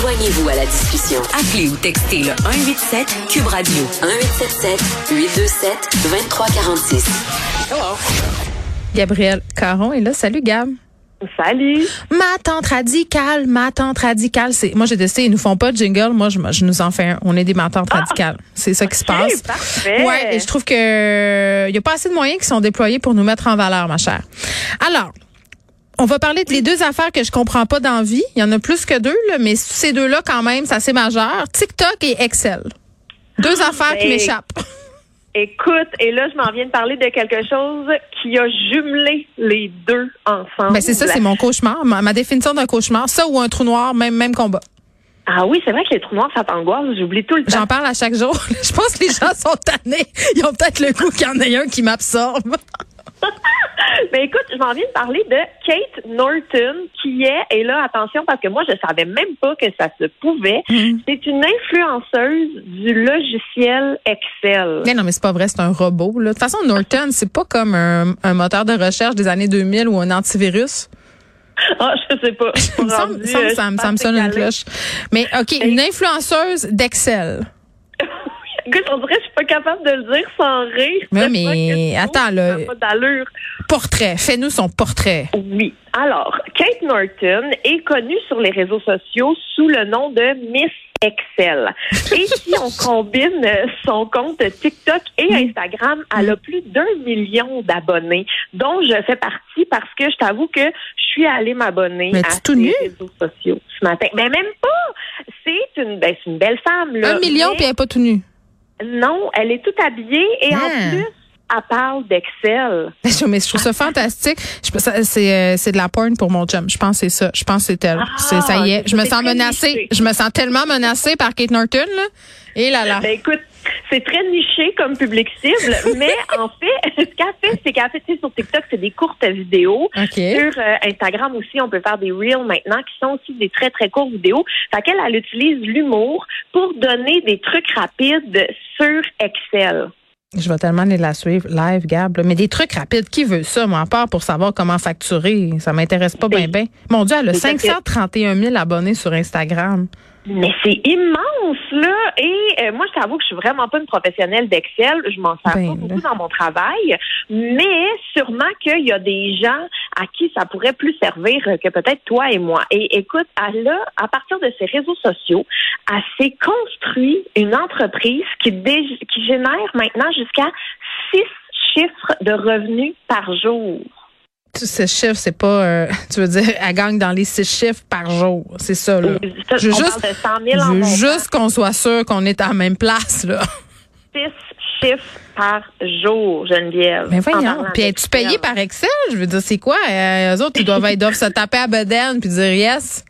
Joignez-vous à la discussion. Appelez ou textez le 187 Cube Radio 1877 827 2346. Gabriel Caron est là. Salut Gab. Salut. Ma tante radicale, ma tante radicale, c'est moi j'ai décidé ils nous font pas de jingle, moi je, je nous en fais un. On est des ma tante radicales. C'est ça qui se passe. Parfait. Ouais, et je trouve que il y a pas assez de moyens qui sont déployés pour nous mettre en valeur, ma chère. Alors, on va parler de les deux affaires que je comprends pas dans la vie. Il y en a plus que deux, là, mais ces deux-là, quand même, c'est assez majeur. TikTok et Excel. Deux affaires qui ben, m'échappent. Écoute, et là, je m'en viens de parler de quelque chose qui a jumelé les deux ensemble. Ben, c'est ça, c'est mon cauchemar. Ma, ma définition d'un cauchemar. Ça ou un trou noir, même, même combat. Ah oui, c'est vrai que les trous noirs, ça t'angoisse. J'oublie tout le temps. J'en parle à chaque jour. je pense que les gens sont tannés. Ils ont peut-être le goût qu'il y en ait un qui m'absorbe. Mais écoute, je m'en viens de parler de Kate Norton, qui est, et là, attention, parce que moi, je savais même pas que ça se pouvait. C'est une influenceuse du logiciel Excel. Mais non, mais c'est pas vrai, c'est un robot. Là. De toute façon, Norton, c'est pas comme un, un moteur de recherche des années 2000 ou un antivirus. Ah, je sais pas. Il me semble, Rendu, ça, me- ça, me- ça sonne une cloche. Mais OK, une influenceuse d'Excel. Écoute, on dirait que je suis pas capable de le dire sans rire. Mais mais, attends, là. d'allure. Portrait. Fais-nous son portrait. Oui. Alors, Kate Norton est connue sur les réseaux sociaux sous le nom de Miss Excel. Et si on combine euh, son compte TikTok et Instagram, elle a plus d'un million d'abonnés, dont je fais partie parce que je t'avoue que je suis allée m'abonner à tout nue? réseaux sociaux ce matin. Mais même pas! C'est une, ben, c'est une belle femme, là. Un million, mais- puis elle est pas tout nue. Non, elle est toute habillée et Ah. en plus, elle parle d'Excel. Je- Mais je trouve ça fantastique. Ça- C'est euh, c'est de la porn pour mon chum. Je pense que c'est ça. Je pense que c'est elle. Ah, ça y est. Je me sens menacée. Je me sens tellement menacée par Kate Norton. Là. Et là là. Ben écoute, c'est très niché comme public cible, mais en fait, ce qu'elle fait, c'est qu'elle fait, tu sais, sur TikTok, c'est des courtes vidéos. Sur euh, Instagram aussi, on peut faire des reels maintenant qui sont aussi des très, très courtes vidéos. Fait qu'elle, elle utilise l'humour pour donner des trucs rapides sur Excel. Je vais tellement aller la suivre live, Gab. là. Mais des trucs rapides, qui veut ça, moi, à part pour savoir comment facturer? Ça m'intéresse pas bien, bien. Mon Dieu, elle a C'est 531 000 abonnés sur Instagram. Mais c'est immense, là. Et euh, moi, je t'avoue que je suis vraiment pas une professionnelle d'Excel. Je m'en sers Ben, pas beaucoup dans mon travail. Mais sûrement qu'il y a des gens à qui ça pourrait plus servir que peut-être toi et moi. Et écoute, elle a, à partir de ses réseaux sociaux, elle s'est construit une entreprise qui, dé- qui génère maintenant jusqu'à six chiffres de revenus par jour. Tous ces chiffres, c'est pas, euh, tu veux dire, elle gagne dans les six chiffres par jour. C'est ça, là. Je veux on juste, parle de 100 000 je en veux montant. juste qu'on soit sûr qu'on est à la même place, là. six chiffres par jour, Geneviève. Mais en voyons. Puis es-tu payé par Excel? Je veux dire, c'est quoi? Euh, eux autres, ils doivent, ils doivent se taper à bedaine puis dire yes.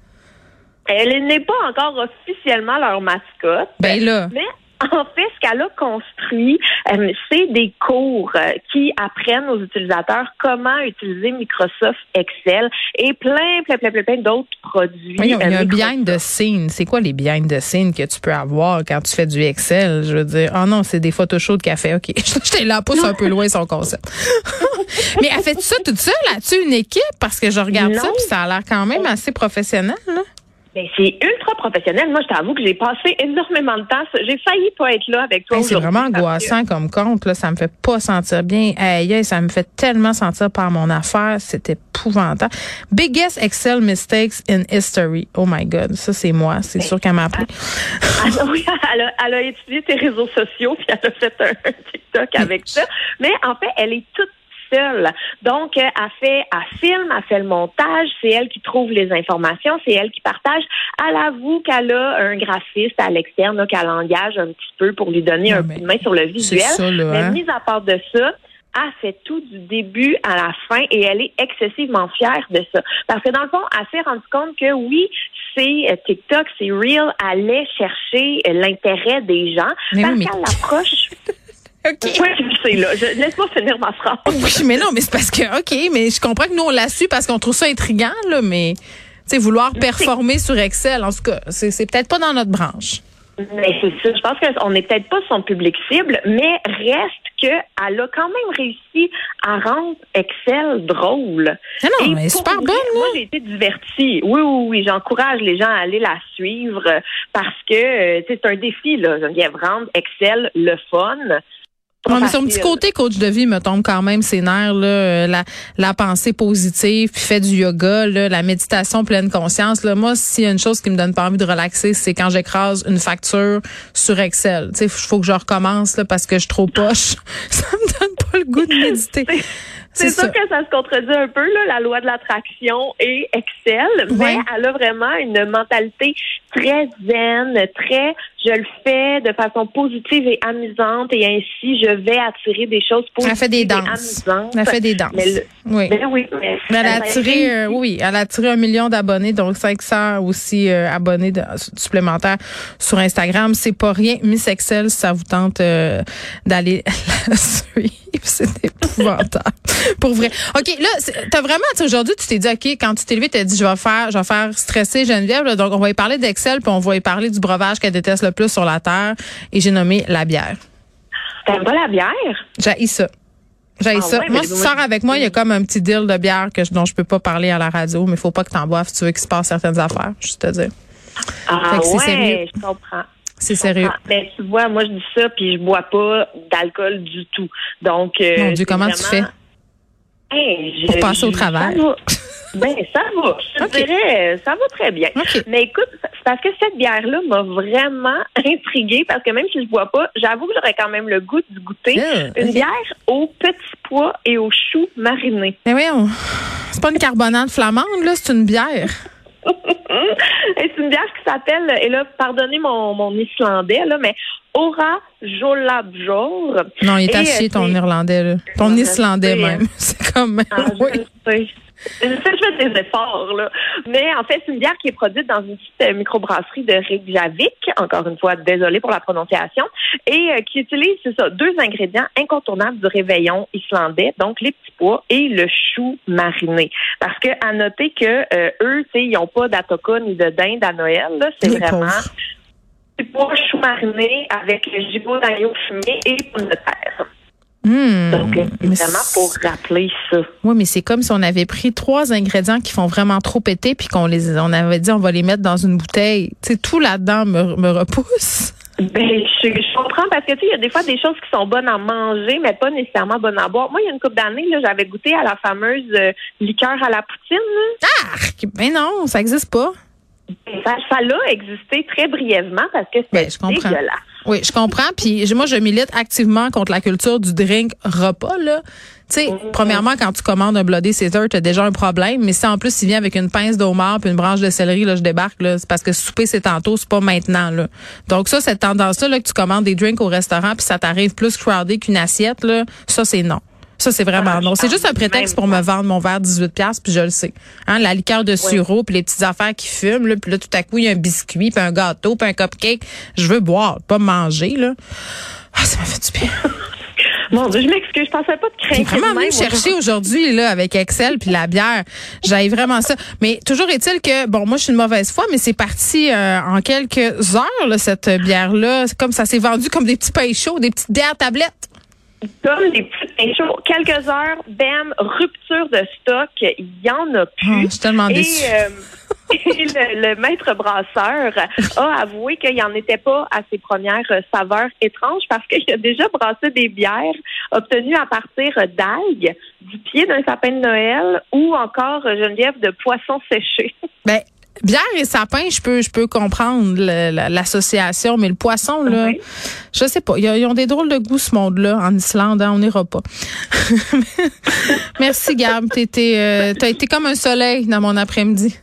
Elle n'est pas encore officiellement leur mascotte. Ben là. Mais en fait, ce qu'elle a construit, euh, c'est des cours euh, qui apprennent aux utilisateurs comment utiliser Microsoft Excel et plein, plein, plein, plein, plein d'autres produits. Il y a euh, un Microsoft. behind the scene. C'est quoi les behind the scene que tu peux avoir quand tu fais du Excel? Je veux dire, oh non, c'est des photos chaudes qu'elle fait. OK. J'étais là, pousse un peu loin son concept. Mais elle fait ça toute seule? As-tu une équipe? Parce que je regarde ça puis ça a l'air quand même assez professionnel, là. Ben, c'est ultra professionnel. Moi, je t'avoue que j'ai passé énormément de temps. J'ai failli pas être là avec toi Hey, c'est vraiment angoissant comme compte. Là. Ça me fait pas sentir bien. Aïe, ça me fait tellement sentir par mon affaire. C'est épouvantable. Biggest Excel mistakes in history. Oh my God. Ça, c'est moi. C'est sûr qu'elle m'a appelé. Ah, oui, elle a, elle a étudié tes réseaux sociaux puis elle a fait un TikTok avec ça. Mais en fait, elle est toute seule. Donc, euh, elle fait, elle filme, elle fait le montage, c'est elle qui trouve les informations, c'est elle qui partage. Elle avoue qu'elle a un graphiste à l'externe qu'elle engage un petit peu pour lui donner Ouais, un mais coup de main sur le visuel. ça, là, mais hein? mis à part de ça, elle fait tout du début à la fin et elle est excessivement fière de ça. Parce que dans le fond, elle s'est rendue compte que oui, c'est euh, TikTok, c'est real, allait chercher euh, l'intérêt des gens Mais parce oui, mais- qu'elle l'approche. OK. Oui, je sais, là? Je- Laisse-moi finir ma phrase. Oui, mais non, mais c'est parce que, OK, mais je comprends que nous, on l'a su parce qu'on trouve ça intriguant, là, mais, tu sais, vouloir performer sur Excel, en tout cas, c'est c'est peut-être pas dans notre branche. Mais c'est ça. Je pense qu'on n'est peut-être pas son public cible, mais reste qu'elle a quand même réussi à rendre Excel drôle. Non, non, mais super bonne. Moi, j'ai été divertie. Oui, oui, oui. J'encourage les gens à aller la suivre parce que euh, c'est un défi, là. Geneviève, rendre Excel le fun. Mais son petit côté coach de vie me tombe quand même ses nerfs là, euh, la, la pensée positive, puis fait du yoga, là, la méditation pleine conscience. Là, moi, s'il y a une chose qui me donne pas envie de relaxer, c'est quand j'écrase une facture sur Excel. Tu sais, faut que je recommence là, parce que je suis trop poche. ça me donne pas le goût de méditer. C'est sûr que ça se contredit un peu, là, la loi de l'attraction et Excel, mais elle a vraiment une mentalité très zen, très je le fais de façon positive et amusante et ainsi je vais attirer des choses positives elle fait des danses. Elle fait des danses. oui. Ben oui elle a attiré, euh, oui, elle a attiré un million d'abonnés, donc 500 aussi euh, abonnés supplémentaires sur Instagram. C'est pas rien. Miss Excel, ça vous tente euh, d'aller la suivre. C'est épouvantable. Pour vrai. OK, là, t'as vraiment, aujourd'hui, tu t'es dit, OK, quand tu t'es levé, t'as dit, je vais faire, je vais faire stresser Geneviève. donc, on va y parler d'Excel, puis on va y parler du breuvage qu'elle déteste le plus sur la terre. Et j'ai nommé la bière. T'aimes pas la bière? J'ai ça. J'ai ah ça. moi, si tu sors avec moi, il y a comme un petit deal de bière que je, dont je peux pas parler à la radio, mais il faut pas que t'en boives si tu veux qu'il se passe certaines affaires, juste te dire. Ah ouais, je comprends. C'est sérieux. Mais tu vois, moi je dis ça puis je bois pas d'alcool du tout. Donc euh, Mon Dieu, comment tu fais? Pour passer au travail Ben ça va. Je dirais, ça va très bien. Mais écoute, c'est parce que cette bière-là m'a vraiment intriguée parce que même si je bois pas, j'avoue que j'aurais quand même le goût de goûter une bière aux petits pois et aux choux marinés. Mais oui, c'est pas une carbonate flamande là, c'est une bière. c'est une bière qui s'appelle, et là, pardonnez mon, mon islandais, là, mais Ora Jolabjor. Non, il est à ton irlandais, là. Ton islandais même. C'est comme. Ah, oui. Je fais des efforts, là. Mais en fait, c'est une bière qui est produite dans une petite euh, microbrasserie de Reykjavik. Encore une fois, désolée pour la prononciation. Et euh, qui utilise, c'est ça, deux ingrédients incontournables du réveillon islandais, donc les petits pois et le chou mariné. Parce que, à noter que euh, eux, tu sais, ils n'ont pas d'atoka ni de dinde à Noël, là. C'est vraiment pois chou mariné avec le gigot d'agneau fumé et pommes de terre. Mmh, Donc, évidemment, pour rappeler ça. Oui, mais c'est comme si on avait pris trois ingrédients qui font vraiment trop péter, puis qu'on les, on avait dit on va les mettre dans une bouteille. Tu sais, tout là-dedans me, me repousse. Ben, je, comprends parce que tu sais, il y a des fois des choses qui sont bonnes à manger, mais pas nécessairement bonnes à boire. Moi, il y a une couple d'années, là, j'avais goûté à la fameuse euh, liqueur à la poutine. Ah, ben non, ça existe pas. Ça, ça l'a existé très brièvement parce que c'est ben, dégueulasse. Oui, je comprends. Puis moi, je milite activement contre la culture du drink repas. Là. Tu sais, mm-hmm. premièrement, quand tu commandes un Bloody Caesar, tu as déjà un problème. Mais si en plus, il vient avec une pince d'homard puis une branche de céleri, là, je débarque. Là, c'est parce que souper, c'est tantôt, c'est pas maintenant. Là. Donc ça, cette tendance-là, là, que tu commandes des drinks au restaurant puis ça t'arrive plus crowded qu'une assiette, là, ça, c'est non. Ça, c'est vraiment ah, non. C'est juste un prétexte pour me vendre mon verre 18 pièces puis je le sais. Hein, la liqueur de sureau, puis les petites affaires qui fument, là, puis là, tout à coup, il y a un biscuit, puis un gâteau, puis un cupcake. Je veux boire, pas manger, là. Ah, ça m'a fait du bien. Mon Dieu, je m'excuse, je pensais pas de craindre. J'ai vraiment venu chercher aujourd'hui là avec Excel puis la bière. J'avais vraiment ça. Mais toujours est-il que bon, moi je suis une mauvaise foi, mais c'est parti euh, en quelques heures là, cette bière là. Comme ça s'est vendu comme des petits pains chauds, des petites bières tablettes comme des petites. Quelques heures, bam, rupture de stock, il y en a plus. Oh, je suis tellement et, euh, et le, maître brasseur a avoué qu'il n'en était pas à ses premières saveurs étranges parce qu'il a déjà brassé des bières obtenues à partir d'algues, du pied d'un sapin de Noël ou encore, Geneviève, de poissons séchés. Ben, Bière et sapin, je peux, je peux comprendre l'association, mais le poisson, là, je sais pas. Ils ont des drôles de goût, ce monde-là, en Islande. Hein, on n'ira pas. Merci, Gab. Euh, as été comme un soleil dans mon après-midi.